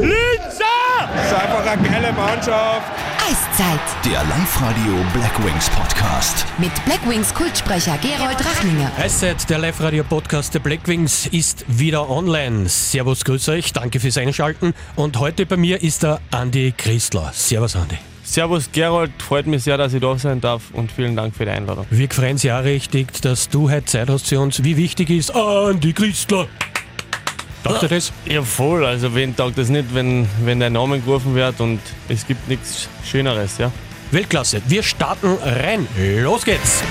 Linzer! Das ist einfach eine geile Mannschaft. Eiszeit Der Live-Radio Blackwings Podcast. mit Blackwings Kultsprecher Gerold Rachninger. Eiszeit, der Live-Radio-Podcast der Blackwings ist wieder online. Servus, grüß euch, danke fürs Einschalten. Und heute bei mir ist der Andi Christler. Servus, Andi. Servus Gerold, freut mich sehr, dass ich da sein darf und vielen Dank für die Einladung. Wir freuen uns ja richtig, dass du heute Zeit hast für uns. Wie wichtig ist Andi Christler? Taugt dir das? Ja, voll. Also, wen taugt das nicht, wenn, wenn dein Name gerufen wird und es gibt nichts Schöneres, ja? Weltklasse. Wir starten rein. Los geht's.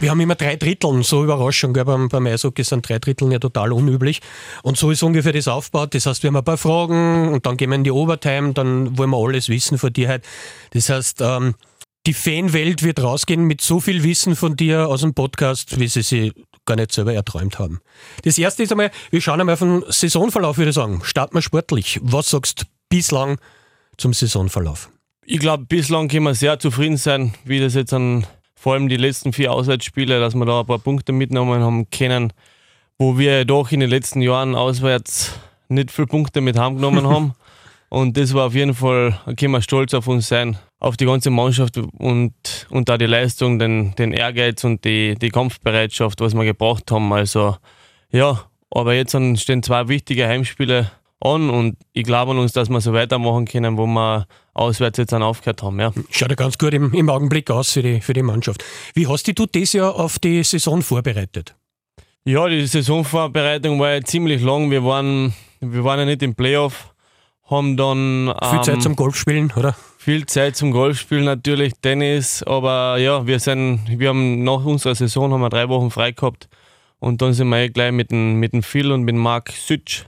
Wir haben immer drei Dritteln, so Überraschung, gell? Beim, beim Eishockey sind drei Dritteln ja total unüblich. Und so ist ungefähr das aufgebaut. Das heißt, wir haben ein paar Fragen und dann gehen wir in die Overtime, dann wollen wir alles wissen von dir heute. Das heißt, ähm, die Fanwelt wird rausgehen mit so viel Wissen von dir aus dem Podcast, wie sie sich gar nicht selber erträumt haben. Das erste ist einmal, wir schauen einmal auf den Saisonverlauf, würde ich sagen. Starten wir sportlich. Was sagst du bislang zum Saisonverlauf? Ich glaube, bislang können wir sehr zufrieden sein, wie das jetzt an vor allem die letzten vier Auswärtsspiele, dass wir da ein paar Punkte mitgenommen haben können, wo wir doch in den letzten Jahren auswärts nicht viele Punkte mit heimgenommen haben. Und das war auf jeden Fall, da können wir stolz auf uns sein, auf die ganze Mannschaft und, und auch die Leistung, den, den Ehrgeiz und die, die Kampfbereitschaft, was wir gebracht haben. Also ja, aber jetzt stehen zwei wichtige Heimspiele an und ich glaube an uns, dass wir so weitermachen können, wo wir auswärts jetzt dann aufgehört haben. Ja. Schaut ja ganz gut im, im Augenblick aus für die, für die Mannschaft. Wie hast dich du dieses Jahr auf die Saison vorbereitet? Ja, die Saisonvorbereitung war ja ziemlich lang. Wir waren, wir waren ja nicht im Playoff, haben dann Viel ähm, Zeit zum Golfspielen, oder? viel Zeit zum Golfspielen natürlich, Tennis, aber ja, wir sind, wir haben nach unserer Saison haben wir drei Wochen frei gehabt und dann sind wir eh gleich mit dem, mit dem Phil und mit dem Marc Sütsch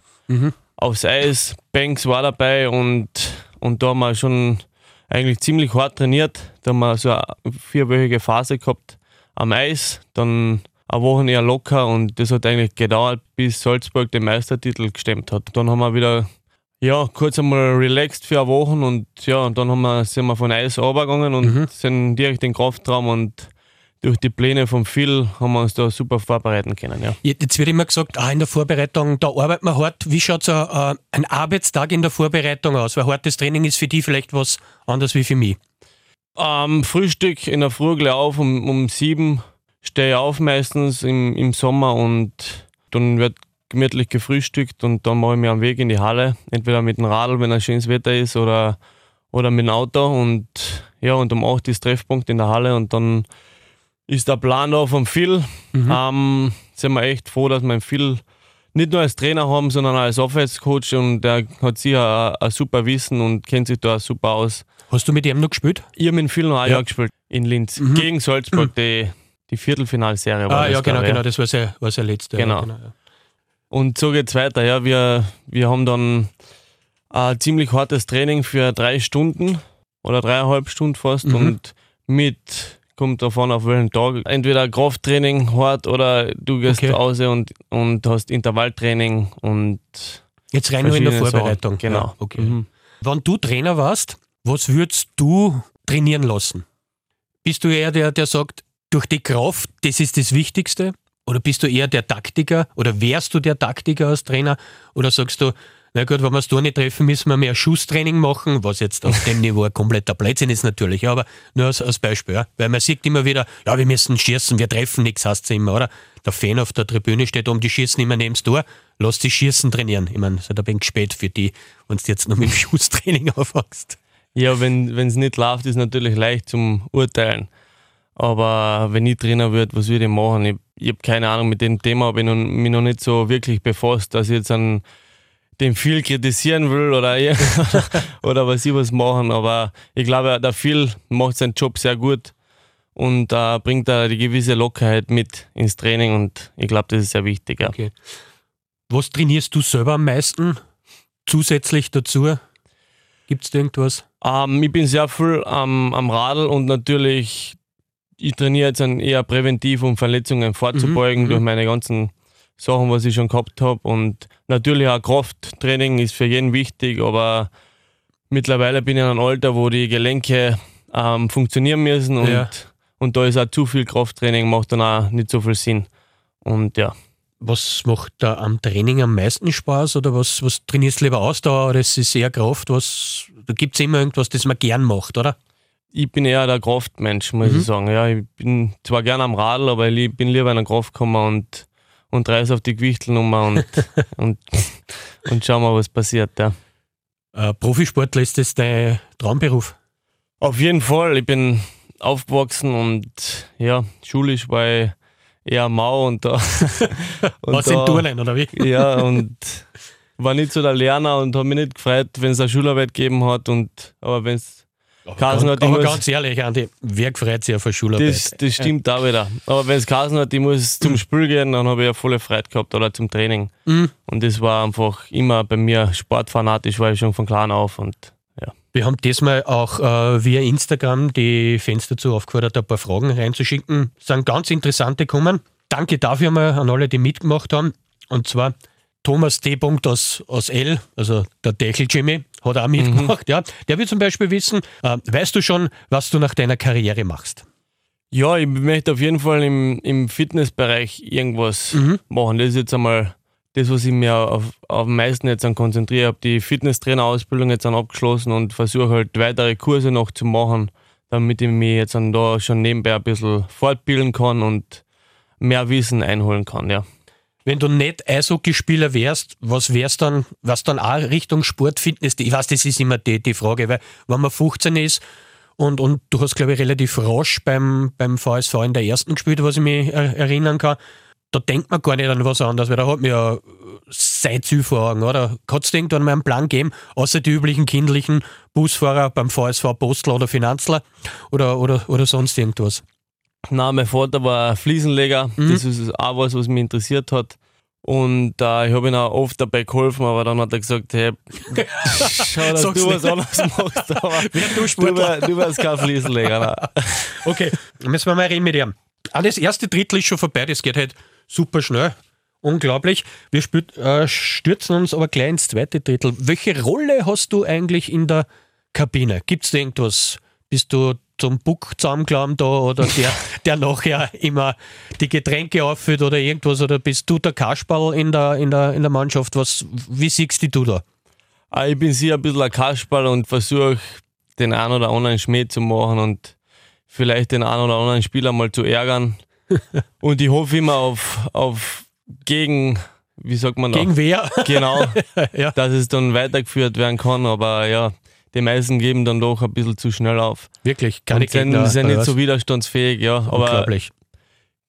aufs Eis. Banks war dabei und, und da haben wir schon eigentlich ziemlich hart trainiert. Da haben wir so eine vierwöchige Phase gehabt am Eis, dann eine Woche eher locker und das hat eigentlich gedauert, bis Salzburg den Meistertitel gestemmt hat. Dann haben wir wieder ja, kurz einmal relaxed für eine Woche und ja, und dann haben wir, sind wir von Eis runtergegangen und sind direkt in den Kraftraum und durch die Pläne von Phil haben wir uns da super vorbereiten können. Ja. Jetzt wird immer gesagt, ah, in der Vorbereitung, da arbeitet man hart. Wie schaut so äh, ein Arbeitstag in der Vorbereitung aus? Weil hartes Training ist für die vielleicht was anderes wie für mich. Ähm, Frühstück in der Früh gleich auf um, um sieben stehe ich auf meistens im, im Sommer und dann wird gemütlich gefrühstückt und dann mache ich mir am Weg in die Halle, entweder mit dem Radl, wenn ein schönes Wetter ist, oder, oder mit dem Auto und ja, und um 8 ist Treffpunkt in der Halle und dann ist der Plan da vom Phil. Ähm, sind wir echt froh, dass wir den Phil nicht nur als Trainer haben, sondern auch als Offense-Coach und der hat sicher ein, ein super Wissen und kennt sich da super aus. Hast du mit ihm noch gespielt? Ich habe mit Phil noch ein Ja. Jahr gespielt in Linz. Gegen Salzburg, die, die Viertelfinalserie war ah, ja, genau, genau, das war sein, war sein letzter. Genau. Ja, ja. Und so geht's weiter. Ja, wir, wir haben dann ein ziemlich hartes Training für drei Stunden oder dreieinhalb Stunden fast Mhm. und mit kommt davon auf welchen Tag. Entweder Krafttraining hart oder du gehst Okay. raus und, und hast Intervalltraining und Jetzt rein nur in der Vorbereitung. Sachen. Genau. Ja, okay. Mhm. Wenn du Trainer warst, was würdest du trainieren lassen? Bist du eher der, der sagt, durch die Kraft, das ist das Wichtigste? Oder bist du eher der Taktiker? Oder wärst du der Taktiker als Trainer? Oder sagst du, na gut, wenn wir es da nicht treffen, müssen wir mehr Schusstraining machen, was jetzt auf dem Niveau ein kompletter Blödsinn ist natürlich, aber nur als, als Beispiel. Ja. Weil man sieht immer wieder, ja, wir müssen schießen, wir treffen nichts, heißt es immer, oder? Der Fan auf der Tribüne steht um, die schießen immer neben Tor, lass die Schießen trainieren. Ich meine, ist ein wenig spät für die, wenn du jetzt noch mit dem Schusstraining aufwachst. Ja, wenn es nicht läuft, ist natürlich leicht zum Urteilen. Aber wenn ich Trainer würde, was würde ich machen? Ich, ich habe keine Ahnung, mit dem Thema habe ich noch, mich noch nicht so wirklich befasst, dass ich jetzt an den viel kritisieren will oder, oder was ich was machen. Aber ich glaube, der Phil macht seinen Job sehr gut und äh, bringt da die gewisse Lockerheit mit ins Training und ich glaube, das ist sehr wichtig. Ja. Okay. Was trainierst du selber am meisten zusätzlich dazu? Gibt es da irgendwas? Ähm, ich bin sehr viel am, am Radl und natürlich, ich trainiere jetzt dann eher präventiv, um Verletzungen vorzubeugen Mhm, durch meine ganzen Sachen, was ich schon gehabt habe. Und natürlich auch Krafttraining ist für jeden wichtig, aber mittlerweile bin ich in einem Alter, wo die Gelenke ähm, funktionieren müssen und, Ja. und da ist auch zu viel Krafttraining, macht dann auch nicht so viel Sinn. Und ja, Was macht da am Training am meisten Spaß oder was, was trainierst du lieber Ausdauer oder ist es eher Kraft? Was, da gibt es immer irgendwas, das man gern macht, oder? Ich bin eher der Kraftmensch, muss Mhm. ich sagen. Ja, ich bin zwar gerne am Radl, aber ich bin lieber in den Kraft gekommen und, und reiß auf die Gewichtelnummer und, und, und schau mal, was passiert. Ja. Äh, Profisportler ist das dein Traumberuf? Auf jeden Fall, ich bin aufgewachsen und ja, schulisch war ich eher mau und da. und Was in Turnen, oder wie? Ja, und war nicht so der Lerner und habe mich nicht gefreut, wenn es eine Schularbeit gegeben hat. Und, aber wenn es Kasen Aber, aber muss- ganz ehrlich, Andi, wer freut sich auf eine Schularbeit? das, das stimmt auch wieder. Aber wenn es Kasen hat, ich muss zum Spiel gehen, dann habe ich ja volle Freude gehabt oder zum Training. Mhm. Und das war einfach immer bei mir sportfanatisch, war ich schon von klein auf. Und ja. Wir haben diesmal auch äh, via Instagram die Fans dazu aufgefordert, ein paar Fragen reinzuschicken. Es sind ganz interessante gekommen. Danke dafür mal an alle, die mitgemacht haben. Und zwar Thomas D. aus, aus L, also der Deckel Jimmy, hat auch mitgemacht. Ja. Der will zum Beispiel wissen, äh, weißt du schon, was du nach deiner Karriere machst? Ja, ich möchte auf jeden Fall im, im Fitnessbereich irgendwas machen. Das ist jetzt einmal das, was ich mir auf, auf am meisten jetzt an konzentriere. Ich habe die Fitnesstrainerausbildung jetzt an abgeschlossen und versuche halt weitere Kurse noch zu machen, damit ich mich jetzt an da schon nebenbei ein bisschen fortbilden kann und mehr Wissen einholen kann, ja. Wenn du nicht Eishockeyspieler wärst, was wär's dann, was dann auch Richtung Sport, Fitness? Ich weiß, das ist immer die, die Frage, weil wenn man 15 ist und, und du hast, glaube ich, relativ rasch beim, beim VSV in der ersten gespielt, was ich mich er, erinnern kann, da denkt man gar nicht an was anderes, weil da hat man ja sein Ziel vor Augen, oder? Hat es irgendwann mal einen Plan gegeben, außer die üblichen kindlichen Busfahrer beim VSV Postler oder Finanzler oder, oder, oder sonst irgendwas? Na, mein Vater war Fliesenleger. Das ist auch was, was mich interessiert hat. Und äh, ich habe ihm auch oft dabei geholfen, aber dann hat er gesagt, hey, schau, dass Sag's du was anderes machst. Aber du Sportler. du wärst kein Fliesenleger. Okay, müssen wir mal reden mit ihm. Ah, das erste Drittel ist schon vorbei, das geht halt super schnell. Unglaublich. Wir spürt, äh, stürzen uns aber gleich ins zweite Drittel. Welche Rolle hast du eigentlich in der Kabine? Gibt es da irgendwas? Bist du zum Buck zusammenklauen da oder der, der nachher immer die Getränke auffüllt oder irgendwas? Oder bist du der Kasperl in der, in der, in der Mannschaft? Was, wie siehst du da? Ah, Ich bin sicher ein bisschen ein Kasperl und versuche den einen oder anderen Schmäh zu machen und vielleicht den einen oder anderen Spieler mal zu ärgern. und ich hoffe immer auf, auf gegen, wie sagt man? Gegen wer? Genau, Ja. dass es dann weitergeführt werden kann, aber ja, die meisten geben dann doch ein bisschen zu schnell auf. Wirklich, keine und sind, Gegner. sind nicht was? so widerstandsfähig, ja. Aber Unglaublich.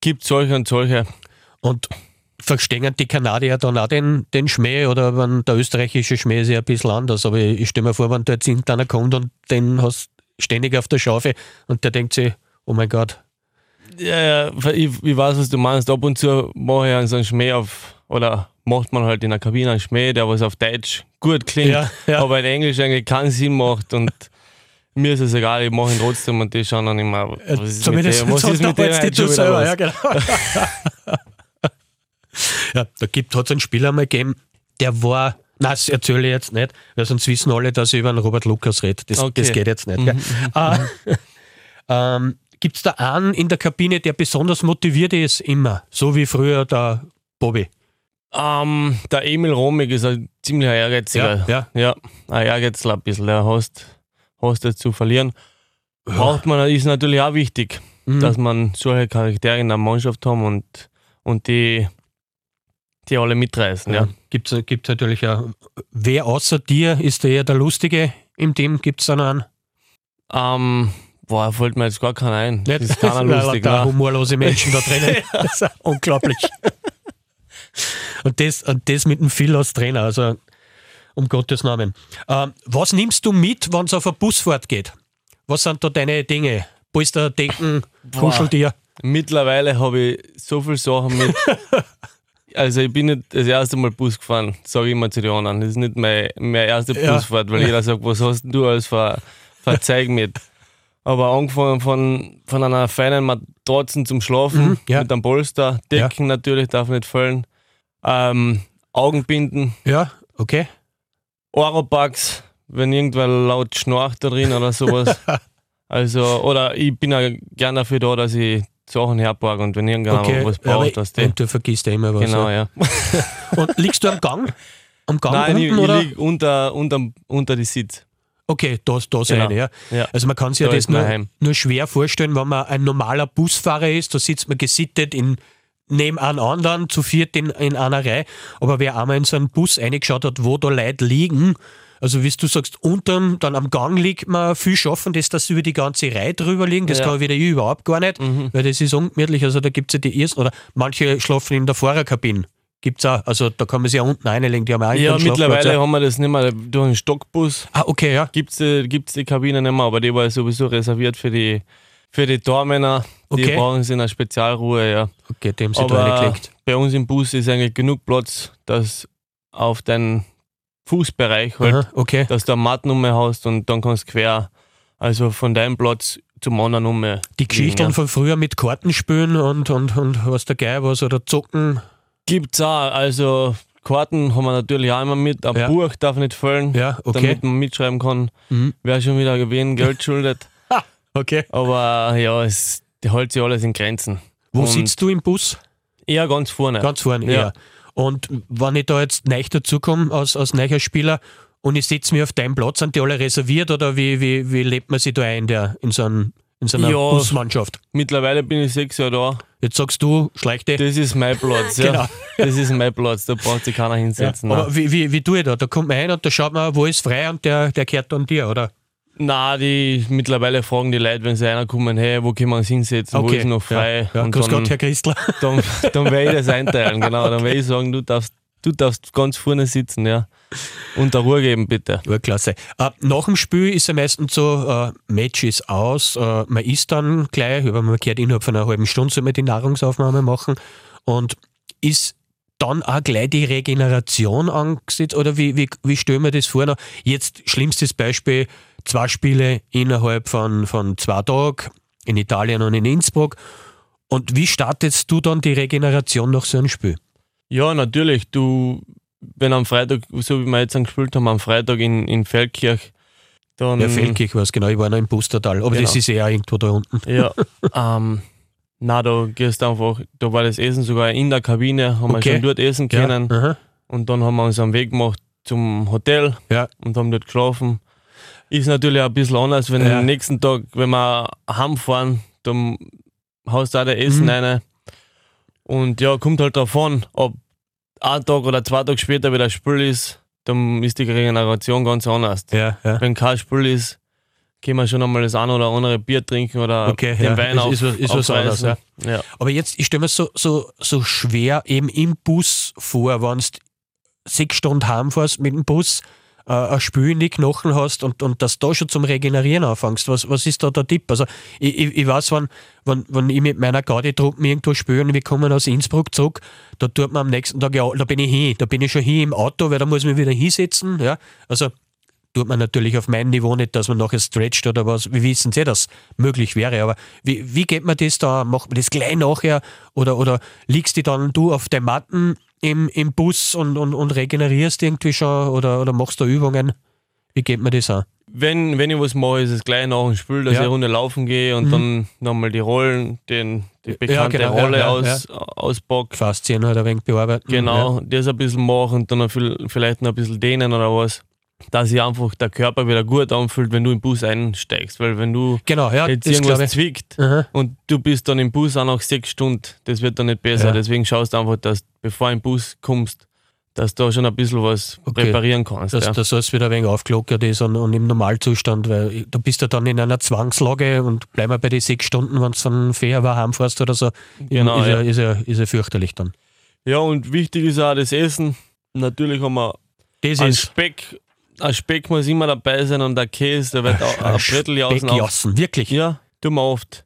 gibt solche und solche. Und verstehen die Kanadier dann auch den, den Schmäh oder wenn der österreichische Schmäh ist ja ein bisschen anders, aber ich stelle mir vor, wenn da jetzt irgendeiner kommt und den hast ständig auf der Schaufel und der denkt sich, oh mein Gott, Ja, ja, ich, ich weiß, was du meinst. Ab und zu mache ich so einen Schmäh auf, oder macht man halt in der Kabine einen Schmäh, der was auf Deutsch gut klingt, Ja, ja. aber in Englisch eigentlich keinen Sinn macht und mir ist es egal, ich mache ihn trotzdem und die schauen dann immer, was ist zumindest mit dem, was ist mit dem wieder selber, ja, genau. ja, da gibt hat es einen Spieler mal gegeben, der war, nein, das erzähle ich jetzt nicht, weil sonst wissen alle, dass ich über den Robert Lukas rede. Das, Okay. das geht jetzt nicht. Gell? Ah, ähm, Gibt es da einen in der Kabine, der besonders motiviert ist, immer? So wie früher der Bobby. Ähm, der Emil Romig ist ein ziemlicher Ehrgeiziger. Ja, ja. ja ein Ehrgeizler ein bisschen. Der hast, hast jetzt zu verlieren. Braucht man, ist natürlich auch wichtig, Mhm. dass man solche Charaktere in der Mannschaft haben und, und die, die alle mitreißen. Ja. Ja. Gibt es natürlich auch. Wer außer dir ist der eher der Lustige im Team? Gibt es da noch einen? Ähm, boah, fällt mir jetzt gar keiner ein. Das ist keiner lustig. Da humorlose Menschen da drinnen. Das ist unglaublich. Und, das, und das mit dem Phil als Trainer, also um Gottes Namen. Ähm, was nimmst du mit, wenn es auf eine Busfahrt geht? Was sind da deine Dinge? Polster, Decken, Kuscheltier? Mittlerweile habe ich so viele Sachen mit. Also ich bin nicht das erste Mal Bus gefahren, sage ich immer zu den anderen. Das ist nicht meine, meine erste Ja. Busfahrt, weil jeder sagt, was hast denn du als für Zeug mit? Aber angefangen von, von einer feinen Matratzen zum Schlafen, Mhm, ja. mit einem Polster, Decken natürlich darf nicht fallen, ähm, Augenbinden, Ja, okay. Oropax, wenn irgendwer laut schnarcht da drin oder sowas. also, oder ich bin ja gern dafür da, dass ich Sachen herborgen und wenn irgendjemand Okay, was braucht, dass die. und du vergisst ja immer was. Genau, ja. ja. Und liegst du am Gang? Am Gang Nein, unten, ich, ich oder? lieg unter, unter, unter die Sitz. Okay, da, da Genau. rein, ja. Ja. Also man kann sich ja Da das ist mein nur, nur schwer vorstellen, wenn man ein normaler Busfahrer ist, da sitzt man gesittet in neben einem anderen, zu viert in, in einer Reihe. Aber wer einmal in so einen Bus reingeschaut hat, wo da Leute liegen, also wie du sagst, unterm, dann am Gang liegt man viel schaffen, das, dass sie über die ganze Reihe drüber liegen, das Ja. Mhm. kann wieder ich überhaupt gar nicht, weil das ist ungemütlich. Also da gibt es ja die ersten, oder manche schlafen in der Fahrerkabine. Gibt's auch, also da kann man sich ja unten reinlegen, die haben auch Ja, mittlerweile haben wir das nicht mehr. Durch einen Stockbus Ah, okay, ja. gibt es die, gibt's die Kabine nicht mehr, aber die war sowieso reserviert für die, für die Tormänner. Die Okay. brauchen sie in einer Spezialruhe, ja. Okay, dem Aber reingelegt. bei uns im Bus ist eigentlich genug Platz, dass auf deinen Fußbereich halt, Aha, okay. dass du eine Matten hast und dann kannst du quer, also von deinem Platz zum anderen um. Die Geschichten ja. von früher mit Kartenspielen und, und, und was der Geil was oder Zocken. Gibt's auch, also Karten haben wir natürlich auch immer mit, ein Ja. Buch darf nicht fehlen, Ja, okay. damit man mitschreiben kann, Mhm. wer schon wieder gewinnen, Geld schuldet. Okay. Aber ja, es die hält sich alles in Grenzen. Wo Und sitzt du im Bus? Eher ganz vorne. Ganz vorne, Ja. eher. Und wenn ich da jetzt neu dazukomme als, als neuer Spieler und ich setze mich auf deinen Platz, sind die alle reserviert oder wie, wie, wie lebt man sich da ein der, in so, einem, in so einer Ja. Busmannschaft? Mittlerweile bin ich sechs Jahre da. Jetzt sagst du, schleich dich. Das ist mein Platz. Ja. Genau. Das ist mein Platz, da braucht sich keiner Ja. hinsetzen. Aber wie, wie, wie tue ich da? Da kommt man ein und da schaut man, wo ist frei und der, der kehrt dann dir, oder? Nein, die mittlerweile fragen die Leute, wenn sie reinkommen, hey, wo können wir uns hinsetzen, wo ist noch frei? Ja, ja. Grüß dann, Gott, Herr Christler. dann, dann werde ich das einteilen, genau. Dann werde ich sagen, du darfst, du darfst ganz vorne sitzen, ja. Und der Ruhe geben, bitte. Ja, klasse. Äh, nach dem Spiel ist ja meistens so, äh, Match ist aus, äh, man isst dann gleich, aber man kehrt innerhalb von einer halben Stunde soll man die Nahrungsaufnahme machen und ist dann auch gleich die Regeneration angesetzt oder wie, wie, wie stellen wir das vor? Noch? Jetzt schlimmstes Beispiel, zwei Spiele innerhalb von, von zwei Tagen in Italien und in Innsbruck und wie startest du dann die Regeneration nach so einem Spiel? Ja, natürlich. Du, wenn am Freitag, so wie wir jetzt gespielt haben, am Freitag in, in Feldkirch, dann. Ja, Feldkirch war es genau, ich war noch im Pustertal, aber. Genau. das ist auch irgendwo da unten. Ja, ähm, na, da gehst einfach, da war das Essen sogar in der Kabine, haben Okay. wir schon dort essen Ja, können. aha. Und dann haben wir uns am Weg gemacht zum Hotel Ja. und haben dort geschlafen. Ist natürlich auch ein bisschen anders, wenn Ja. am nächsten Tag, wenn wir heimfahren, dann haust du auch das Essen Mhm. rein. Und ja, kommt halt drauf an, ob ein Tag oder zwei Tage später wieder Spiel ist, dann ist die Regeneration ganz anders. Ja, ja. Wenn kein Spiel ist, können wir schon einmal das ein oder andere Bier trinken oder Okay, den ja, Wein ist- auf, ist was- ist was anderes, ja. Aber jetzt, ich stelle mir so, so, so schwer eben im Bus vor, wenn du sechs Stunden heimfährst mit dem Bus, äh, ein Spül in die Knochen hast und, und dass du da schon zum Regenerieren anfängst. Was, was ist da der Tipp? Also ich, ich, ich weiß, wenn, wenn, wenn ich mit meiner Gaudi-Truppe irgendwo spüre und wir kommen aus Innsbruck zurück, da tut man am nächsten Tag, ja, da bin ich hin, da bin ich schon hin im Auto, weil da muss ich mich wieder hinsetzen. Ja? Also tut man natürlich auf meinem Niveau nicht, dass man nachher stretcht oder was. Wir wissen sehr, dass möglich wäre, aber wie, wie geht man das da? Macht man das gleich nachher oder, oder liegst du dann du auf den Matten im, im Bus und, und, und regenerierst irgendwie schon oder, oder machst du Übungen? Wie geht man das an? Wenn, wenn ich was mache, ist es gleich nach dem Spiel, dass Ja. ich eine Runde laufen gehe und Mhm. dann nochmal die Rollen, den, die bekannte genau, ja, Rolle ja, aus, auspack. Faszien halt ein wenig bearbeiten. Genau, das ein bisschen machen und dann viel, vielleicht noch ein bisschen dehnen oder was. Dass sich einfach der Körper wieder gut anfühlt, wenn du im Bus einsteigst. Weil wenn du Genau, ja, jetzt das irgendwas zwickt Aha. und du bist dann im Bus auch nach sechs Stunden, das wird dann nicht besser. Ja. Deswegen schaust du einfach, dass bevor du im Bus kommst, dass du da schon ein bisschen was Okay. reparieren kannst. Dass, ja. dass alles wieder ein wenig aufgelockert ist und, und im Normalzustand, weil du bist ja dann in einer Zwangslage und bleib mal bei den sechs Stunden, wenn du dann fair war, heimfährst oder so, Genau, ist, ja. ja. ist, ja, ist ja fürchterlich dann. ja, und wichtig ist auch das Essen. Natürlich haben wir Das ist Speck. Ein Speck muss immer dabei sein und der Käse, der wird auch ein auf. Speckjassen, wirklich. Ja, tun wir oft.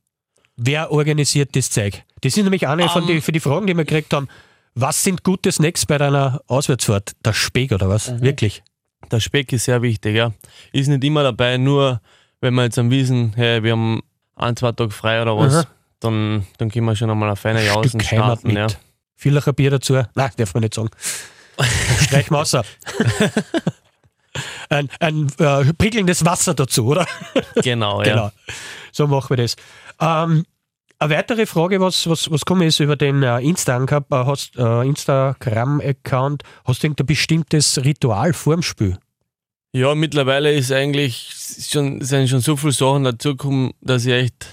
Wer organisiert das Zeug? Das sind nämlich eine von Ähm. die, für die Fragen, die wir gekriegt haben. Was sind gute Snacks bei deiner Auswärtsfahrt? Der Speck oder was? Mhm. Wirklich? Der Speck ist sehr wichtig, ja. Ist nicht immer dabei, nur wenn wir jetzt am Wiesen, hey, wir haben ein, zwei Tage frei oder was, Aha. dann, dann können wir schon einmal eine feine Jausen starten. mit. Ja. Villacher Bier dazu? Nein, darf man nicht sagen. Streichen wir außer. ein ein äh, prickelndes Wasser dazu, oder? Genau, ja. Genau. So machen wir das. Ähm, Eine weitere Frage, was, was, was kommen ist über den äh, Insta-Account, äh, äh, Instagram-Account, hast du irgendein bestimmtes Ritual vorm Spiel? Ja, mittlerweile ist eigentlich schon, sind schon so viele Sachen dazugekommen, dass ich echt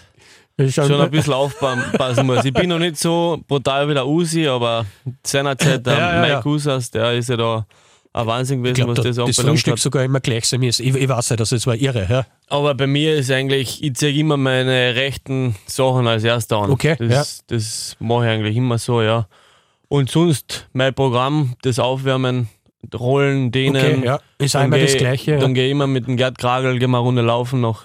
schon ein bisschen aufpassen muss. Ich bin noch nicht so brutal wie der Usi, aber seinerzeit der Ja, ja, Mike ja. Usas, der ist ja da ein Wahnsinn gewesen, Ich glaube, was da, das das anbelangt Frühstück hat. sogar immer gleich sein ist. Ich, ich weiß ja, das war irre. Ja? Aber bei mir ist eigentlich, ich zeige immer meine rechten Sachen als erster an. Okay, Das, das mache ich eigentlich immer so, ja. Und sonst mein Programm, das Aufwärmen, Rollen, Dehnen. Okay, ja. Ist einmal das geh- Gleiche. Dann Ja. gehe ich immer mit dem Gerd Kragel, gehen wir eine Runde laufen nach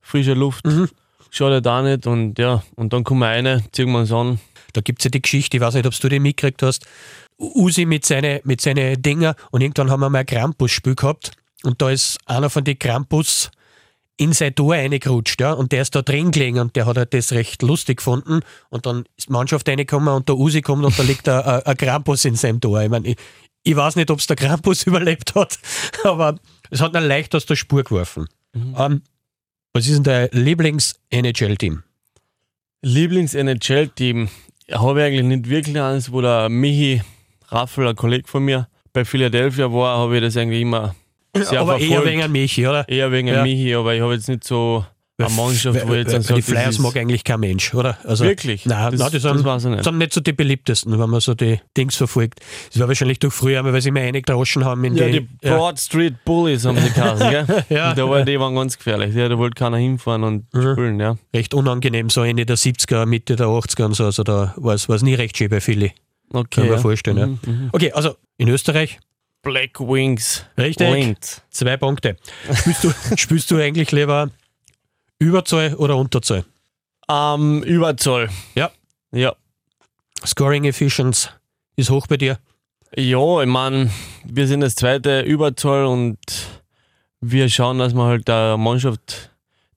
frischer Luft. Mhm. Schadet auch nicht und ja, und dann kommen wir rein, ziehen wir uns an. Da gibt es ja die Geschichte, ich weiß nicht, ob du die mitgekriegt hast. Usi mit seinen mit seine Dinger und irgendwann haben wir mal ein Krampus-Spiel gehabt und da ist einer von den Krampus in sein Tor reingerutscht, ja, und der ist da drin gelegen und der hat halt das recht lustig gefunden und dann ist die Mannschaft reingekommen und der Usi kommt und da liegt ein, Krampus in seinem Tor. Ich meine, ich, ich weiß nicht, ob es der Krampus überlebt hat, aber es hat ihn leicht aus der Spur geworfen. Ähm, was ist denn dein Lieblings-NHL-Team? Lieblings-NHL-Team habe ich eigentlich nicht wirklich eins, wo der Michi Raffel, ein Kollege von mir, bei Philadelphia war, habe ich das eigentlich immer sehr aber eher verfolgt. wegen an Michi, oder? Eher wegen Ja. Michi, aber ich habe jetzt nicht so eine Mannschaft, wo ich jetzt dann sage, die Flyers das mag eigentlich kein Mensch, oder? Also, Wirklich? Nein, Das- nein, die das sind, nicht. sind nicht so die beliebtesten, wenn man so die Dings verfolgt. Das war wahrscheinlich durch früher, weil sie immer eingedroschen haben in Ja, die. die Broad Street Bullies haben die geheißen, gell? Ja. Da war, die waren ganz gefährlich. Ja, da wollte keiner hinfahren und Mhm. spielen, ja. recht unangenehm, so Ende der 70er, Mitte der 80er und so. Also da war es nie recht schön bei Philly. Okay. Kann ich mir vorstellen, ja. Mhm, mhm. Okay, also in Österreich, Black Wings. Richtig. Linz. zwei Punkte. Spielst du, spielst du eigentlich lieber Überzahl oder Unterzahl? Ähm, Überzahl. Ja. Ja. Scoring Efficiency ist hoch bei dir. Ja, ich meine, wir sind das zweite Überzahl und wir schauen, dass wir halt der Mannschaft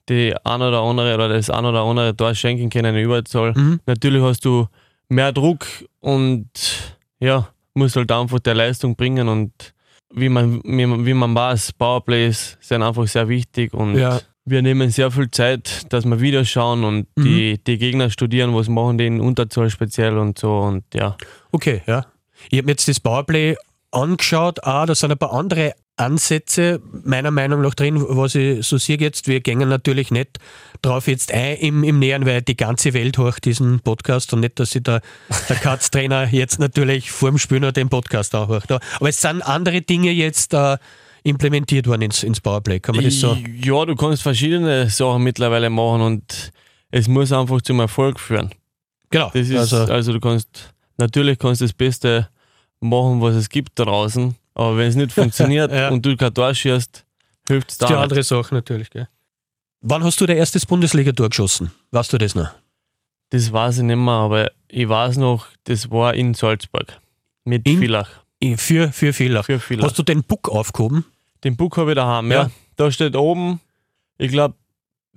die ein oder andere oder das ein oder andere Tor schenken können in Überzahl. Mhm. Natürlich hast du mehr Druck und ja, musst halt einfach der Leistung bringen und wie man, wie man, wie man weiß, Powerplays sind einfach sehr wichtig und Ja. wir nehmen sehr viel Zeit, dass wir Videos schauen und Mhm. die, die Gegner studieren, was machen die in Unterzahl speziell und so und ja. Okay, ja. Ich habe mir jetzt das Powerplay angeschaut. Ah, da sind ein paar andere Ansätze meiner Meinung nach drin, was ich so sehe jetzt. Wir gehen natürlich nicht drauf jetzt ein im, im Näheren, weil die ganze Welt hört diesen Podcast und nicht, dass sich der, der Katz-Trainer jetzt natürlich vor dem Spiel noch den Podcast auch hört. Aber es sind andere Dinge jetzt äh, implementiert worden ins, ins Powerplay. Kann man das so? Ja, du kannst verschiedene Sachen mittlerweile machen und es muss einfach zum Erfolg führen. Genau. Ist, also, also, du kannst, natürlich kannst du das Beste machen, was es gibt da draußen, aber wenn es nicht funktioniert Ja. und du kein Tor schießt, hilft es das ist die da nicht. andere Sache natürlich. Gell? Wann hast du dein erstes Bundesliga-Tor geschossen? Weißt du das noch? Das weiß ich nicht mehr, aber ich weiß noch, das war in Salzburg. Mit In- Villach. Für, für Villach. Für Villach. Hast du den Puck aufgehoben? Den Buch habe ich daheim, Ja. ja. Da steht oben, ich glaube,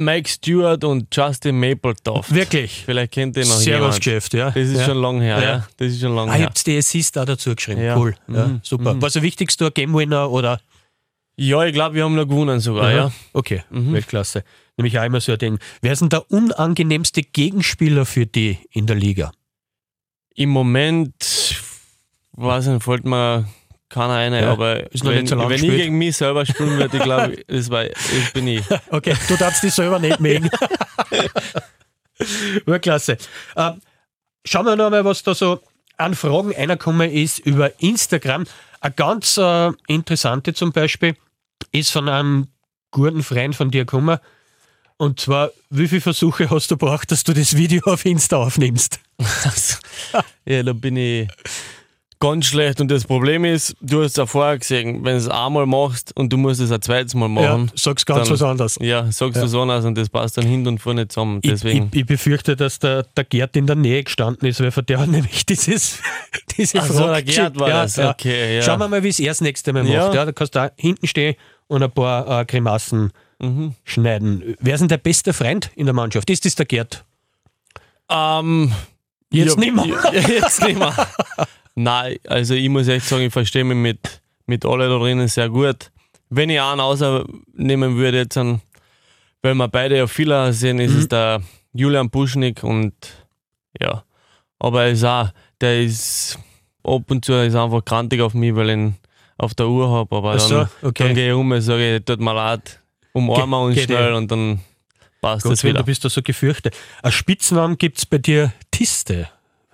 Mike Stewart und Justin Mappletoft. Wirklich? Vielleicht kennt ihr noch Sehr jemand. Geschäft, ja. Das ist ja. schon lang her, Ja. ja. Das ist schon lang Ah, ihr her. habt die Assist auch dazu geschrieben. Ja. Cool. Mhm. super. Mhm. Was der wichtigste Game Winner oder? Ja, ich glaube, wir haben noch gewonnen sogar, Aha. ja. Okay, Mhm. Weltklasse. Nämlich auch immer so ein Ding. Wer ist denn der unangenehmste Gegenspieler für die in der Liga? Im Moment, weiß nicht, fällt mir keiner ein, Ja, aber wenn, nicht so wenn ich gegen mich selber spielen würde, ich glaube, das, war- das bin ich. Okay, du darfst dich selber nicht mögen. Weltklasse. Ähm, schauen wir noch mal, was da so an Fragen reingekommen ist über Instagram. Eine ganz äh, interessante zum Beispiel ist von einem guten Freund von dir gekommen. Und zwar, wie viele Versuche hast du braucht, dass du das Video auf Insta aufnimmst? Ja, da bin ich ganz schlecht. Und das Problem ist, du hast ja vorher gesehen, wenn du es einmal machst und du musst es ein zweites Mal machen, Ja, sag's ganz Dann- was anderes. ja, sagst du so anders und das passt dann hinten und vorne zusammen. Ich, Deswegen. ich, ich befürchte, dass der, der Gerd in der Nähe gestanden ist, weil von der hat nämlich dieses, diese Ach so, der Gerd war ja, das, ja. okay, ja. Schauen wir mal, wie es er das nächste Mal macht. Ja. Ja, da kannst du da hinten stehen und ein paar äh, Grimassen mhm. schneiden. Wer ist denn der beste Freund in der Mannschaft? Ist das der Gerd? Ähm, Jetzt ja, nicht mehr. ja, Jetzt nicht mehr. Nein, also ich muss echt sagen, ich verstehe mich mit, mit allen da drinnen sehr gut. Wenn ich einen ausnehmen würde, jetzt, an- weil wir beide ja Fehler sehen, ist Mhm. es der, Julian Buschnick und ja. Aber er ist auch, der ist ab und zu ist einfach krantig auf mich, weil ich ihn auf der Uhr habe. Aber so, dann, okay. dann gehe ich um und sage, tut mir leid, umarmen wir uns eh. schnell und dann passt Gott Dank, wieder. du bist da so gefürchtet. Ein Spitznamen gibt es bei dir Tiste.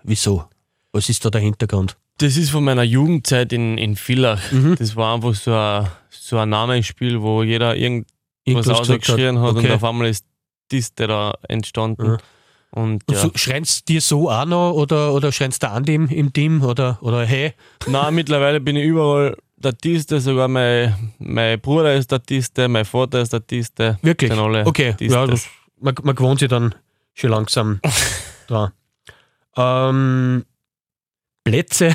Wieso? Was ist da der Hintergrund? Das ist von meiner Jugendzeit in, in Villach. Mhm. Das war einfach so ein, so ein Namensspiel, wo jeder irgendwas Irgendwas ausgeschrien hat, Okay. und auf einmal ist Tiste da entstanden. Mhm. Und ja. so, schreibst dir so auch noch oder, oder schreibst der Andi im, im Team oder, oder hey? Nein, mittlerweile bin ich überall Statiste, sogar mein, mein Bruder ist Statiste, mein Vater ist Statiste. Wirklich? Sind alle Okay, ja, das, man, man gewohnt sich dann schon langsam dran. Ähm, Plätze,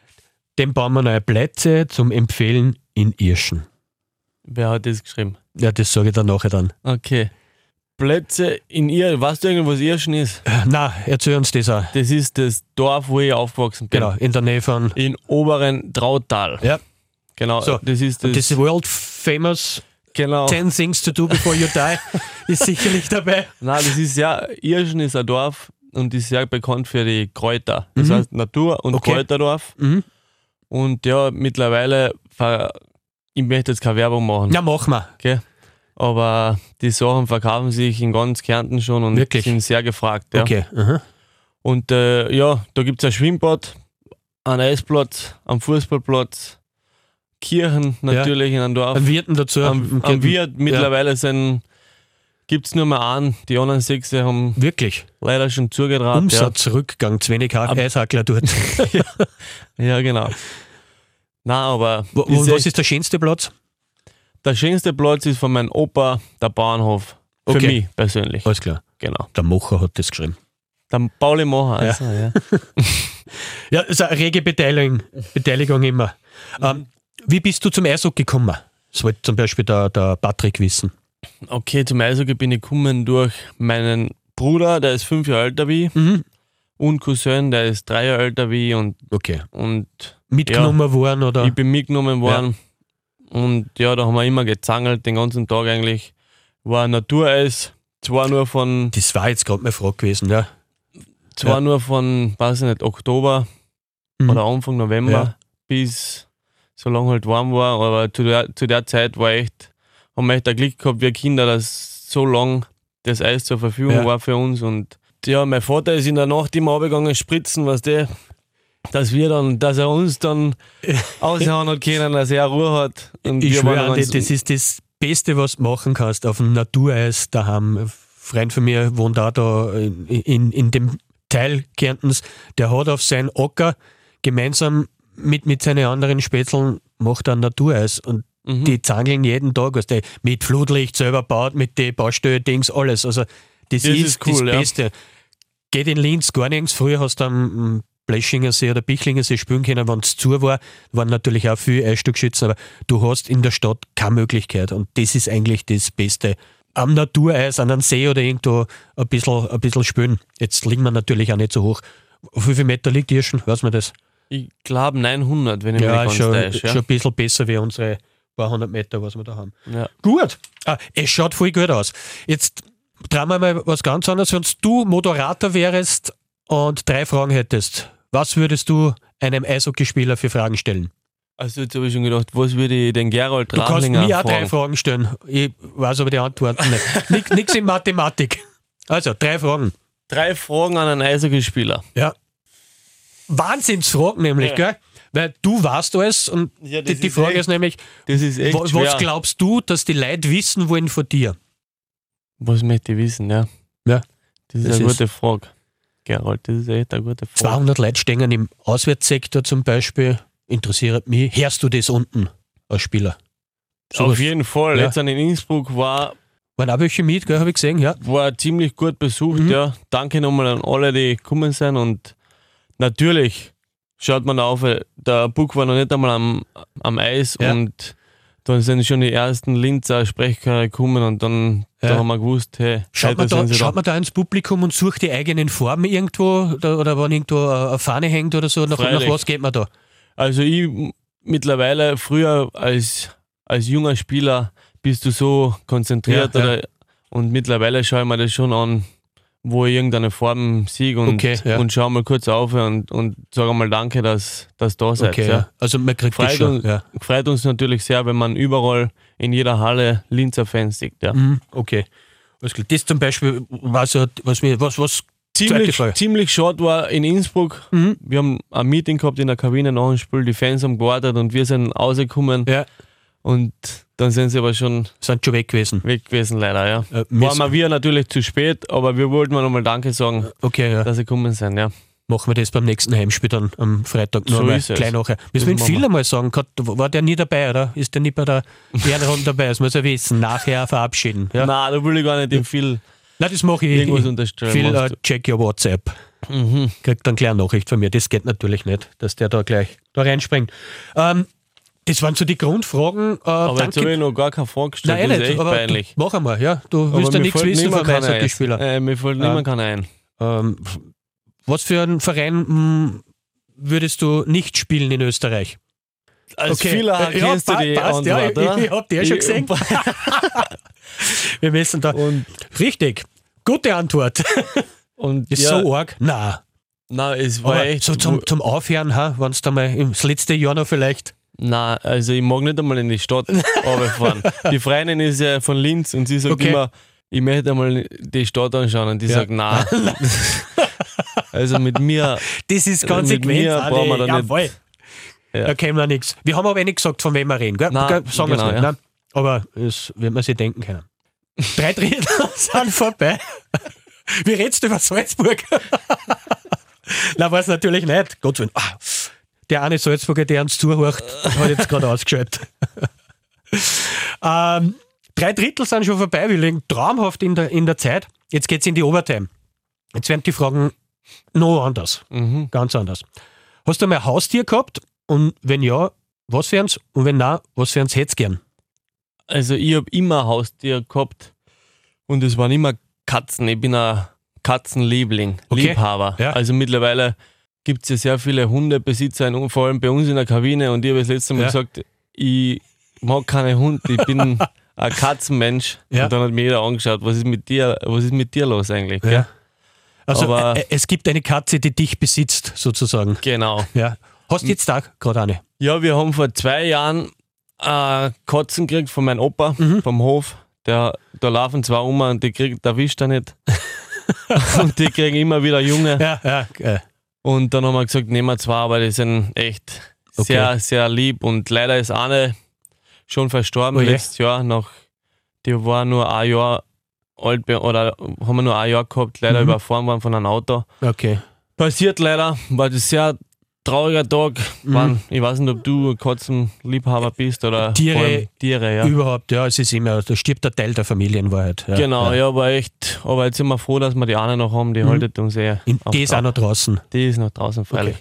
dem bauen wir neue Plätze zum Empfehlen in Irschen. Wer hat das geschrieben? Ja, das sage ich dann nachher dann. Okay. Plätze in ihr, weißt du irgendwo, was Irschen ist? Na, erzähl uns das auch. Das ist das Dorf, wo ich aufgewachsen bin. Genau, in der Nähe von. In oberen Trautal. Ja, Genau. So, das ist das. das world famous genau. 10 Things to Do Before You Die ist sicherlich dabei. Nein, das ist ja, Irschen ist ein Dorf und ist sehr bekannt für die Kräuter. Das Mhm. heißt Natur- und Okay. Kräuterdorf. Mhm. Und ja, mittlerweile, ich möchte jetzt keine Werbung machen, Na, machen wir. okay? aber die Sachen verkaufen sich in ganz Kärnten schon und Wirklich? sind sehr gefragt. Ja. Okay. aha. Und äh, ja, da gibt es ein Schwimmbad, einen Eisplatz, einen Fußballplatz, Kirchen natürlich in einem Dorf. Ein Wirten dazu. am, am Wirt mittlerweile sind gibt es nur mehr einen. Die anderen sechs haben Wirklich. leider schon zugetraut. Umsatzrückgang, zu wenig Ha- Eishackler dort. Ja. ja, genau. Na, aber Wo, ist was echt- ist der schönste Platz? der schönste Platz ist von meinem Opa der Bahnhof. Für Okay. mich persönlich. Alles klar. Genau. Der Mocher hat das geschrieben. Der Pauli Mocher. Also, ja. Ja, ist eine rege Beteiligung, Beteiligung immer. Ähm, wie bist du zum Eishockey gekommen? Das wollte zum Beispiel der, der Patrick wissen. Okay, zum Eishockey bin ich gekommen durch meinen Bruder, der ist fünf Jahre älter wie ich, Mhm. und Cousin, der ist drei Jahre älter wie ich und, Okay. und Mitgenommen worden oder? ich bin mitgenommen worden. Und ja, da haben wir immer gezangelt, den ganzen Tag eigentlich. War Natureis, zwar nur von, Das war jetzt gerade meine Frage gewesen, ja. zwar Ja. nur von, weiß ich nicht, Oktober Mhm. oder Anfang November Ja. bis so lange halt warm war. Aber zu der, zu der Zeit war echt, haben wir echt ein Glück gehabt, wir Kinder, dass so lang das Eis zur Verfügung Ja. war für uns. Und ja, mein Vater ist in der Nacht immer runtergegangen, spritzen, was der, dass wir dann, dass er uns dann aushauen hat können, dass er Ruhe hat. Und Ich schwöre, das ist das Beste, was du machen kannst, auf dem Natureis daheim. Ein Freund von mir wohnt auch da in, in, in dem Teil Kärntens, der hat auf seinen Acker gemeinsam mit, mit seinen anderen Spätzeln macht er ein Natureis und Mhm. die zangeln jeden Tag, was der mit Flutlicht selber baut, mit den Baustelle-Dings, alles. Also das, Das ist, ist cool, das ja. Beste. Geht in Linz gar nichts. Früher hast du am Bleschinger See oder Bichlinger See spielen können, wenn es zu war. Waren natürlich auch viele Eisstückschützen, aber du hast in der Stadt keine Möglichkeit. Und das ist eigentlich das Beste. Am Natureis, an einem See oder irgendwo ein bisschen, ein bisschen spielen. Jetzt liegen wir natürlich auch nicht so hoch. Auf wie viel Meter liegt Irschen? Weiß man das? Ich glaube 900, wenn ich mich Ja, nicht schon, ganz schon Ja. ein bisschen besser wie unsere paar hundert Meter, was wir da haben. Ja. Gut. Ah, es schaut voll gut aus. Jetzt trauen wir mal was ganz anderes. Wenn du Moderator wärst und drei Fragen hättest, was würdest du einem Eishockeyspieler für Fragen stellen? Also jetzt habe ich schon gedacht, was würde ich den Gerald Du kannst Rahlinger mir auch drei fragen? Fragen stellen. Ich weiß aber die Antworten nicht. Nix in Mathematik. Also, drei Fragen. Drei Fragen an einen Eishockeyspieler. Ja. Wahnsinnsfragen nämlich, Ja. gell? Weil du weißt alles und Ja, die, die ist Frage echt- ist nämlich, ist was schwer. glaubst du, dass die Leute wissen wollen von dir? Was möchte ich wissen, ja? Ja. Das ist Das eine ist- gute Frage. Gerald, das ist echt eine gute Frage. 200 Leute stehen im Auswärtssektor zum Beispiel. Interessiert mich. Hörst du das unten als Spieler? Auf Sowas- jeden Fall. Ja. Jetzt in Innsbruck war, Waren auch welche mit, habe ich gesehen, ja. war ziemlich gut besucht, Mhm. ja. Danke nochmal an alle, die gekommen sind und natürlich schaut man auf, der Buck war noch nicht einmal am, am Eis Ja. und dann sind schon die ersten Linzer Sprechchöre gekommen und dann Ja. da haben wir gewusst, hey, Schaut, man da, schaut man da ins Publikum und sucht die eigenen Formen irgendwo oder, oder wenn irgendwo eine Fahne hängt oder so, nach, nach was geht man da? Also ich mittlerweile, früher als, als junger Spieler bist du so konzentriert ja. Oder, und mittlerweile schaue ich mir das schon an, wo ich irgendeine Form sehe und, Okay, ja. und schau mal kurz auf und, und sage mal Danke, dass dass da seid. Okay, ja. Also man kriegt Freut, schon. uns, Ja. freut uns natürlich sehr, wenn man überall in jeder Halle Linzer Fans sieht. Ja. Mhm, okay. Das zum Beispiel war so, was mir, was, was, Ziemlich, ziemlich short war in Innsbruck. Mhm. Wir haben ein Meeting gehabt in der Kabine nach dem Spiel, die Fans haben gewartet und wir sind rausgekommen Ja, und dann sind sie aber schon sind schon weg gewesen. weg gewesen, leider. Ja. Äh, Waren wir natürlich zu spät, aber wir wollten mal nochmal Danke sagen, Okay, ja. dass sie gekommen sind. Ja. Machen wir das beim nächsten Heimspiel dann am Freitag noch So mal gleich nachher. Müssen wir den Phil einmal sagen, war der nie dabei, oder? Ist der nie bei der Ehrenrunde dabei? Das muss er wissen. Nachher verabschieden. Ja? Nein, da will ich gar nicht dem viel Nein, das mache ich. irgendwas unterstellen. Phil, äh, Machst check your WhatsApp. mhm. Kriegt dann gleich eine Nachricht von mir. Das geht natürlich nicht, dass der da gleich da reinspringt. Ähm, das waren so die Grundfragen. Äh, Aber jetzt habe ich noch gar keine Frage gestellt. Nein, das ist nicht, echt aber peinlich. Du, mach einmal, ja. Du Aber willst ja nichts wissen von. Eishockeyspielern. Äh, mir fällt Ja. niemand keiner ein. Ähm, was für einen Verein mh, würdest du nicht spielen in Österreich? Als Okay. Spieler Ja, kennst du pa- die passt, ja, Antwort, ich- oder? ich hab die ja schon gesehen. Wir müssen da. Und, Richtig. Gute Antwort. und Ist ja, so arg? Nein. Nein, es war Aber echt. so zum, zum Aufhören, wenn es da mal im das letzte Jahr noch vielleicht. Nein, also ich mag nicht einmal in die Stadt runterfahren. die Freundin ist ja von Linz und sie sagt Okay. immer, ich möchte einmal die Stadt anschauen und die Ja. sagt, nein. also mit mir, Das ist Also konsequent. mit mir Adi. brauchen wir da nicht- Jawohl. Ja. Da kennen wir nichts. Wir haben aber eh nicht gesagt, von wem wir reden. Gell? Nein? Sagen wir genau, es nicht. ja. Nein. Aber das wird man sich denken können. Drei Drittel sind vorbei. Wie redest du über Salzburg? Na, weiß natürlich nicht. Gott sei Dank. Der eine Salzburger, der uns zuhört, hat jetzt gerade ausgeschaltet. ähm, drei Drittel sind schon vorbei. Wir liegen traumhaft in der, in der Zeit. Jetzt geht es in die Overtime. Jetzt werden die Fragen noch anders. mhm. Ganz anders. Hast du mal ein Haustier gehabt? Und wenn ja, was für eins? Und wenn nein, was hättest du gern? also ich habe immer ein Haustier gehabt und es waren immer Katzen. Ich bin ein Katzenliebling, Okay. Liebhaber. Ja. Also mittlerweile gibt es ja sehr viele Hundebesitzer, in, vor allem bei uns in der Kabine und ich habe das letzte Mal Ja. gesagt, ich mag keine Hund, ich bin ein Katzenmensch. Ja. Und dann hat mir jeder angeschaut, was ist mit dir, was ist mit dir los eigentlich? gell? Also Aber- äh, es gibt eine Katze, die dich besitzt, sozusagen. Genau. Ja. Hast du jetzt da gerade eine? Ja, wir haben vor zwei Jahren äh, Katzen gekriegt von meinem Opa Mhm. vom Hof. Der, da laufen zwei um und die kriegt, der wischt er nicht. und die kriegen immer wieder Junge. Ja, ja. Äh, Und dann haben wir gesagt, nehmen wir zwei, aber die sind echt Okay. sehr, sehr lieb. Und leider ist eine schon verstorben Oh je. letztes Jahr. Nach, die war nur ein Jahr alt oder haben wir nur ein Jahr gehabt, leider Mhm. überfahren worden von einem Auto. okay. Passiert leider, war das sehr trauriger Tag. Mhm. Ich weiß nicht, ob du ein Katzenliebhaber bist oder Tiere- Tiere, ja. Überhaupt, ja, es ist immer, da stirbt der Teil der Familienwahrheit. Ja, Genau, Ja. ja, aber echt, aber jetzt sind wir froh, dass wir die eine noch haben, die Mhm. haltet uns eh. In, die ist auch noch draußen. Die ist noch draußen, freilich.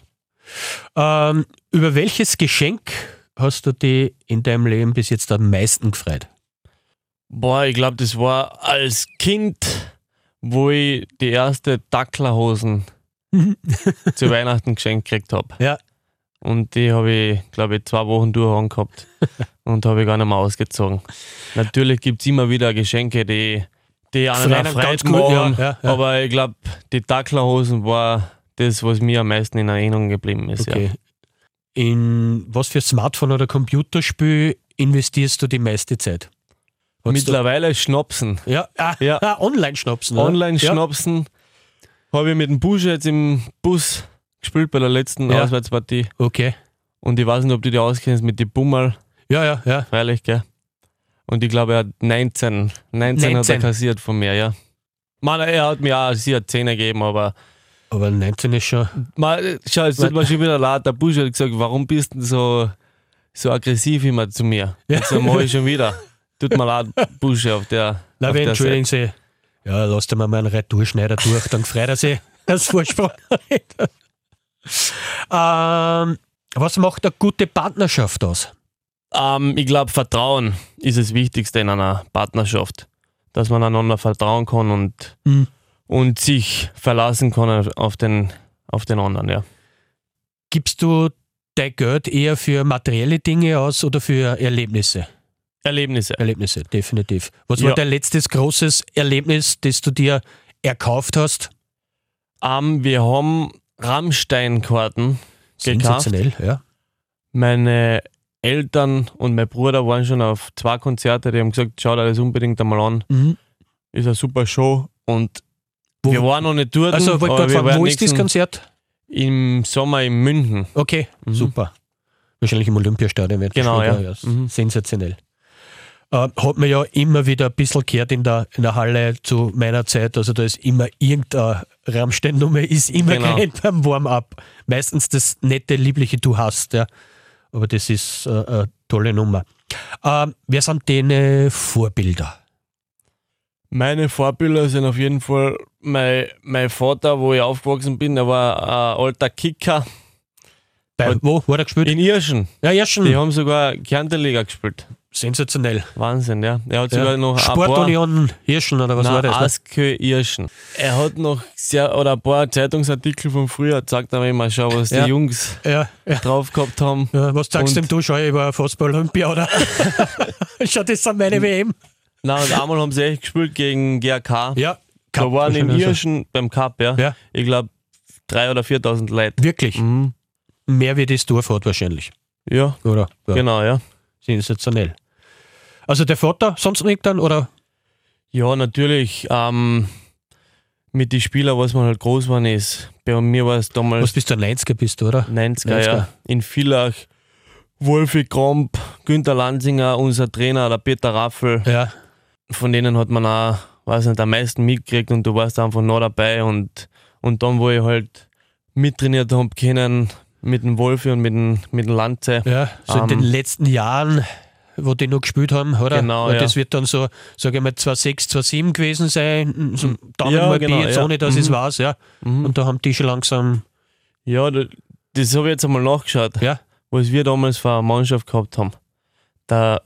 Ähm, über welches Geschenk hast du dich in deinem Leben bis jetzt am meisten gefreut? Boah, ich glaube, das war als Kind, wo ich die erste Dacklerhosen zu Weihnachten geschenkt gekriegt habe. Ja. Und die habe ich, glaube ich, zwei Wochen durch angehabt und habe ich gar nicht mehr ausgezogen. Natürlich gibt es immer wieder Geschenke, die, die einen ganz Freude gut, ja, machen. ja. Aber ich glaube, die Dacklerhosen war das, was mir am meisten in Erinnerung geblieben ist. Okay. In was für Smartphone oder Computerspiel investierst du die meiste Zeit? Mittlerweile Schnapsen. Ja, ah, Ja. Ah, Online-Schnapsen. Online-Schnapsen habe ich mit dem Busch jetzt im Bus gespielt bei der letzten Ja. Auswärtspartie. Okay. Und ich weiß nicht, ob du die auskennst mit den Bummerl, Ja, ja, ja. freilich, gell? Und ich glaube, er hat 19. 19, hat 19. er kassiert von mir, ja. Man, er hat mir auch sicher 10 gegeben, aber Aber 19 ist schon. man, schau, es tut mir schon wieder leid. Der Busch hat gesagt, warum bist du so, so aggressiv immer zu mir? Ja. Jetzt mache ich schon wieder. Tut mir leid, Busche auf der. Na, auf wir entschuldigen Sie. Ja, lass dir mal meinen Retourschneider durch, dann freut er sich als Vorsprung. ähm, was macht eine gute Partnerschaft aus? Ähm, ich glaube, Vertrauen ist das Wichtigste in einer Partnerschaft. Dass man einander vertrauen kann und, Mhm. und sich verlassen kann auf den, auf den anderen, ja. Gibst du dein Geld eher für materielle Dinge aus oder für Erlebnisse? Erlebnisse. Erlebnisse, definitiv. Was Ja. war dein letztes großes Erlebnis, das du dir erkauft hast. Ähm, wir haben Rammstein-Karten gekauft. Sensationell, ja. Meine Eltern und mein Bruder waren schon auf zwei Konzerte, die haben gesagt, schau dir das unbedingt einmal an. Mhm. Ist eine super Show und Wo- wir waren noch nicht dort. Also, wollte gerade fragen, wo ist das Konzert? Im Sommer in München. Okay, Mhm. super. Wahrscheinlich im Olympiastadion wird Genau, gespielt, ja. Mhm. Sensationell. Äh, hat man ja immer wieder ein bisschen gehört in der, in der Halle zu meiner Zeit. Also da ist immer irgendeine Rammstein-Nummer, ist immer Genau. gerannt beim Warm-up. Meistens das nette, liebliche Du hast, ja. Aber das ist äh, eine tolle Nummer. Ähm, wer sind deine Vorbilder? Meine Vorbilder sind auf jeden Fall mein, mein Vater, wo ich aufgewachsen bin. Der war ein alter Kicker Bei, wo? Hat er gespielt? in Irschen. ja, schon. Die haben sogar Kärnterliga gespielt. Sensationell. Wahnsinn, ja. Er hat sogar Ja. noch ein paar Sportunion Hirschen oder was war Nein, das? ne? Askö Irschen. Er hat noch sehr, oder ein paar Zeitungsartikel von früher gezeigt, aber immer schau, was Ja. die Jungs Ja, drauf gehabt haben. Was sagst du Und- dem du? Schau, ich war Fußball-Olympia, oder? Schau, das sind meine WM. Nein, und einmal haben sie echt gespielt gegen GRK. Ja, da waren in wahrscheinlich so. Beim Cup, ja. Ja. Ich glaube, 3.000 oder 4.000 Leute. Wirklich. Mhm. Mehr wie das Dorf hat wahrscheinlich. Ja, Oder? Ja, genau, ja. Sensationell. Also der Vater, sonst nicht dann? Oder? Ja, natürlich. Ähm, mit den Spielern, was man halt groß waren ist. Bei mir war es Was damals bist du, ein 90er bist du, oder? 90er, 90er. ja. In Villach, Wolfi Kromp, Günther Lanzinger, unser Trainer, der Peter Raffel. Ja. Von denen hat man auch, weiß nicht, am meisten mitgekriegt und du warst einfach noch dabei. Und, und dann, wo ich halt mittrainiert habe können mit dem Wolfi und mit dem, mit dem Lanze. Ja, so in Ähm, den letzten Jahren, wo die noch gespielt haben, oder? Genau, ja. Das wird dann so, sage ich mal, 2,6, 2,7 gewesen sein. So Daumen Ja, mal genau, B, jetzt ja. ohne dass ich es Mhm. weiß, ja. Mhm. Und da haben die schon langsam, Ja, da- das habe ich jetzt einmal nachgeschaut. ja, was wir damals für eine Mannschaft gehabt haben. Da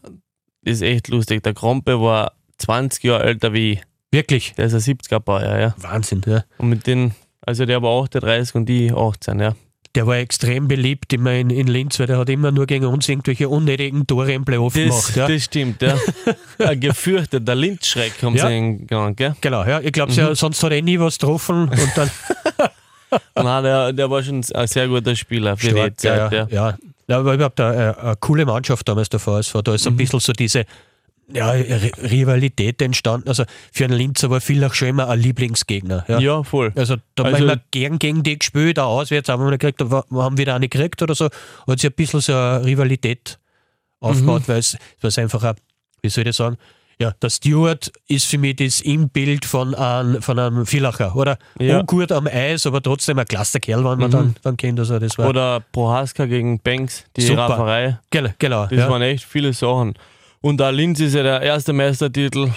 ist echt lustig. Der Krompe war 20 Jahre älter wie ich. wirklich. Der ist ein 70er Baujahr, ja. Wahnsinn, ja. Und mit den, also der war 38 und die 18, ja. Der war extrem beliebt immer in, in Linz, weil der hat immer nur gegen uns irgendwelche unnötigen Tore im Playoff Das, gemacht. Ja. das stimmt, ja. ein gefürchteter Lindschreck haben Ja. sie ihn genannt, gell? Genau, ja. Ich glaube, Mhm. ja, sonst hat er nie was getroffen und dann Nein, der, der war schon ein sehr guter Spieler für die stark, Zeit, ja, ja. ja. ja. aber überhaupt eine, eine coole Mannschaft damals der VSV. Da Mhm. ist ein bisschen so diese ja, Rivalität entstanden. Also für einen Linzer war Villach schon immer ein Lieblingsgegner. Ja. Ja, voll. Also da haben Also- wir immer gern gegen die gespielt, auch auswärts, haben wir nicht gekriegt, wir haben wieder eine gekriegt oder so. Hat sich ein bisschen so eine Rivalität Mhm. aufgebaut, weil es weil es einfach ein, wie soll ich sagen, ja, der Stewart ist für mich das Imbild von einem, von einem Villacher, oder? Ja. Ungut am Eis, aber trotzdem ein klasse Kerl, wenn man Mhm. dann, dann kennt. Also das war Oder Prohaska gegen Banks, die Super. Rafferei. Genau, genau. Das ja. waren echt viele Sachen. Und der Linz ist ja der erste Meistertitel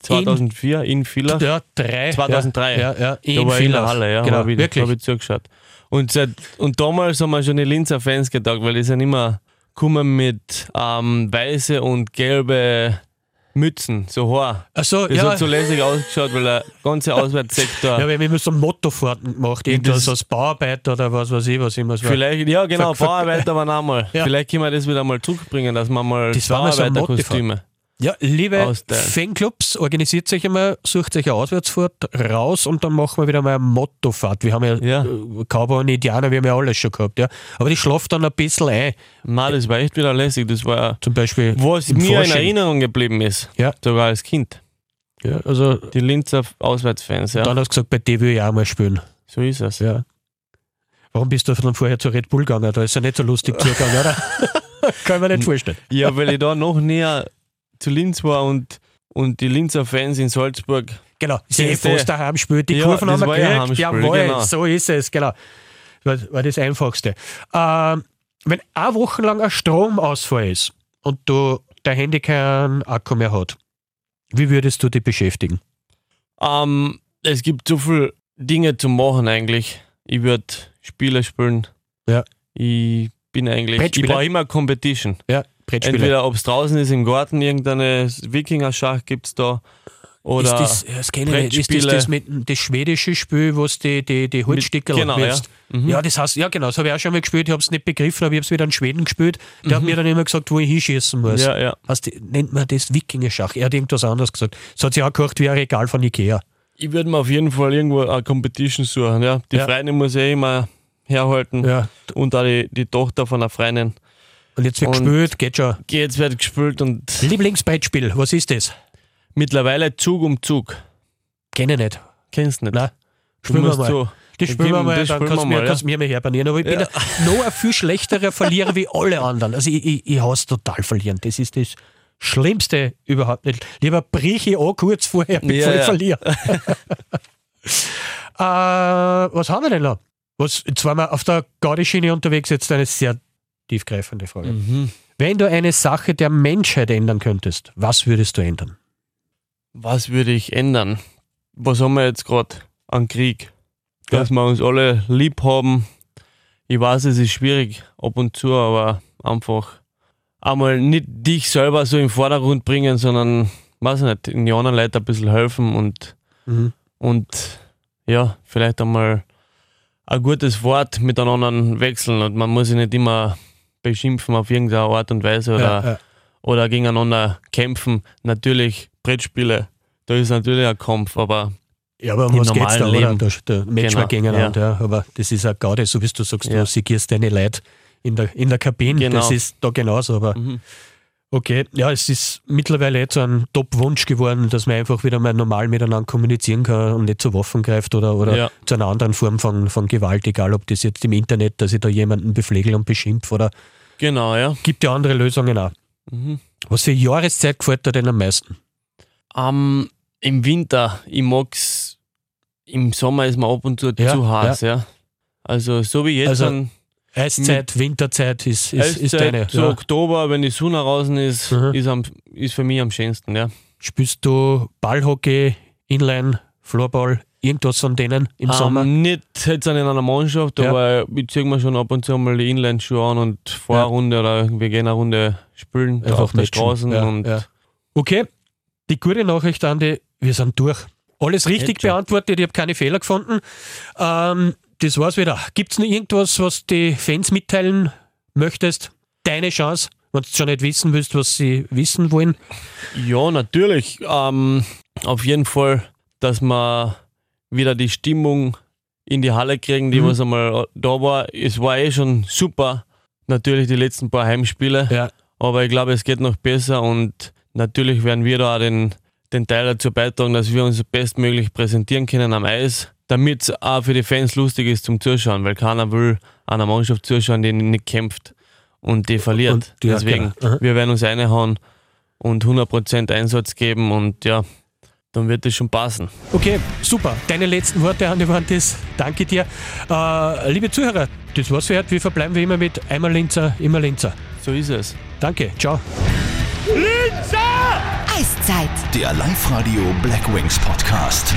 2004 in, Villach. ja, drei. 2003. Ja, ja, ja Da in war ich in der. Halle, ja. Genau, hab ich, wirklich. Hab ich zugeschaut. Und, seit, und damals haben wir schon die Linzer Fans gedacht, weil die sind immer gekommen mit ähm, weiße und gelbe Mützen, so Haar. Also, Das ja, hat so lässig ausgeschaut, weil der ganze Auswärtssektor. ja, wir haben so Mottofahrten gemacht, irgendwas als Bauarbeiter oder was weiß ich, was immer so. Vielleicht, ja genau, Ver- Bauarbeiter waren auch mal. Ja. Vielleicht können wir das wieder mal zurückbringen, dass wir mal Das war so Bauarbeiterkostüme. Ja, liebe. Fanclubs, organisiert euch einmal, sucht euch eine Auswärtsfahrt raus und dann machen wir wieder mal eine Mottofahrt. Wir haben ja, Ja. äh, Cowboy und Indianer, wir haben ja alles schon gehabt, ja. Aber die schlaft dann ein bisschen ein. Nein, das war echt wieder lässig. Das war, Zum Beispiel. was mir in Fasching. Erinnerung geblieben ist. Ja. Sogar als Kind. Ja, also, Die Linzer Auswärtsfans, ja. dann hast du gesagt, bei dir will ich auch mal spielen. so ist es. Ja. Warum bist du dann vorher zu Red Bull gegangen? Da ist ja nicht so lustig zugegangen, oder? Kann ich mir nicht vorstellen. Ja, weil ich da noch näher zu Linz war und, und die Linzer Fans in Salzburg. Genau, sie fast daheim spielt. Die Ja, Kurven haben wir gekriegt. Heimspiel, Jawohl, genau. so ist es, genau. War, war das Einfachste. Ähm, wenn eine Woche lang ein Stromausfall ist und du dein Handy keinen Akku mehr hat, wie würdest du dich beschäftigen? Ähm, es gibt so viele Dinge zu machen eigentlich. Ich würde Spiele spielen. Ja. Ich bin eigentlich. Ich brauche immer Competition. Ja, Brettspiele. Entweder ob es draußen ist im Garten, irgendeine Wikinger-Schach gibt es da. Oder ist das, das kenne ich nicht. Ist das, das mit das schwedische Spiel, wo du die, die, die Holzstickel genau, ja. Mhm. Ja, das heißt, ja genau, das habe ich auch schon mal gespielt, ich habe es nicht begriffen, aber ich habe es wieder in Schweden gespielt. Der hat mir dann immer gesagt, wo ich hinschießen muss. Mhm. Ja, ja. Heißt, nennt man das Wikingerschach? Er hat irgendwas anderes gesagt. Das hat sich auch gehört wie ein Regal von Ikea. Ich würde mir auf jeden Fall irgendwo eine Competition suchen. Ja. Die Ja. Freundin muss ich eh immer herhalten. Ja. Und auch die, die Tochter von einer Freundin. Und jetzt wird Und- gespielt, geht schon. Jetzt wird gespielt und Lieblingsbrettspiel, was ist das? mittlerweile Zug um Zug. Kenne ich nicht. Kennst du nicht? Nein. Du Spielen wir mal. so. Das spielen wir mal, das dann kannst du mir, ja. kannst mir mal herbanieren. Aber ich bin noch ein viel schlechterer Verlierer wie alle anderen. Also ich, ich, ich hasse total verlieren. Das ist das Schlimmste überhaupt nicht. Lieber brich ich an kurz vorher, bevor Ja, ich ja. verliere. äh, was haben wir denn noch? Was, jetzt waren wir auf der Gaudi-Schiene unterwegs, jetzt eine sehr tiefgreifende Frage. Mhm. Wenn du eine Sache der Menschheit ändern könntest, was würdest du ändern? Was würde ich ändern? Was haben wir jetzt gerade an Krieg? Dass wir uns alle lieb haben. Ich weiß, es ist schwierig ab und zu, aber einfach einmal nicht dich selber so im Vordergrund bringen, sondern, weiß ich nicht, den anderen Leuten ein bisschen helfen und, Mhm. und ja, vielleicht einmal ein gutes Wort miteinander wechseln und man muss sich nicht immer beschimpfen auf irgendeine Art und Weise oder Ja, ja. oder gegeneinander kämpfen. Natürlich Brettspiele, da ist natürlich ein Kampf, aber Ja, aber um was geht's da, normalen oder? Leben. Da, da Match Genau, gegeneinander, ja. Aber das ist auch Gaude, so wie du sagst, du Ja. sigierst deine Leute in der, in der Kabine, Genau. das ist da genauso, aber Mhm. Okay. Ja, es ist mittlerweile jetzt so ein Top-Wunsch geworden, dass man einfach wieder mal normal miteinander kommunizieren kann und nicht zu Waffen greift oder, oder Ja. zu einer anderen Form von, von Gewalt, egal ob das jetzt im Internet, dass ich da jemanden beflegel und beschimpf oder genau, ja. gibt ja andere Lösungen auch. Mhm. Was für Jahreszeit gefällt dir denn am meisten? Ähm, Im Winter, ich mag's, im Sommer ist mir ab und zu Ja, zu heiß, ja. Also so wie jetzt Also, dann Eiszeit, Winterzeit ist, ist, ist deine. so Ja. Oktober, wenn die Sonne draußen ist, Mhm. ist, am, ist für mich am schönsten, ja. Spielst du Ballhockey, Inline, Floorball, irgendwas von denen im Sommer? Ähm, nicht jetzt in einer Mannschaft, Ja. aber ich ziehe mir schon ab und zu mal die Inline-Schuhe an und fahre Ja. eine Runde oder wir gehen eine Runde spielen da auf der. Straße Ja, und. Okay, die gute Nachricht, Andi, wir sind durch. Alles richtig beantwortet, ich habe keine Fehler gefunden. Ähm, das war's wieder. Gibt es noch irgendwas, was die Fans mitteilen möchtest? Deine Chance, wenn du schon nicht wissen willst, was sie wissen wollen. Ja, natürlich. Ähm, auf jeden Fall, dass wir wieder die Stimmung in die Halle kriegen, die Mhm. was einmal da war. Es war eh schon super, natürlich die letzten paar Heimspiele, Ja. aber ich glaube, es geht noch besser und natürlich werden wir da auch den, den Teil dazu beitragen, dass wir uns bestmöglich präsentieren können am Eis, damit es auch für die Fans lustig ist zum Zuschauen, weil keiner will einer Mannschaft zuschauen, die nicht kämpft und die verliert. Und- ja, Deswegen, genau. Wir werden uns reinhauen und 100% Einsatz geben und ja, dann wird es schon passen. Okay, super. Deine letzten Worte, Andi Wantis. Danke dir. Äh, liebe Zuhörer, das war's für heute. Wir verbleiben wie immer mit einmal Linzer, immer Linzer. So ist es. Danke, ciao. Eiszeit. Der Live-Radio Black Wings Podcast.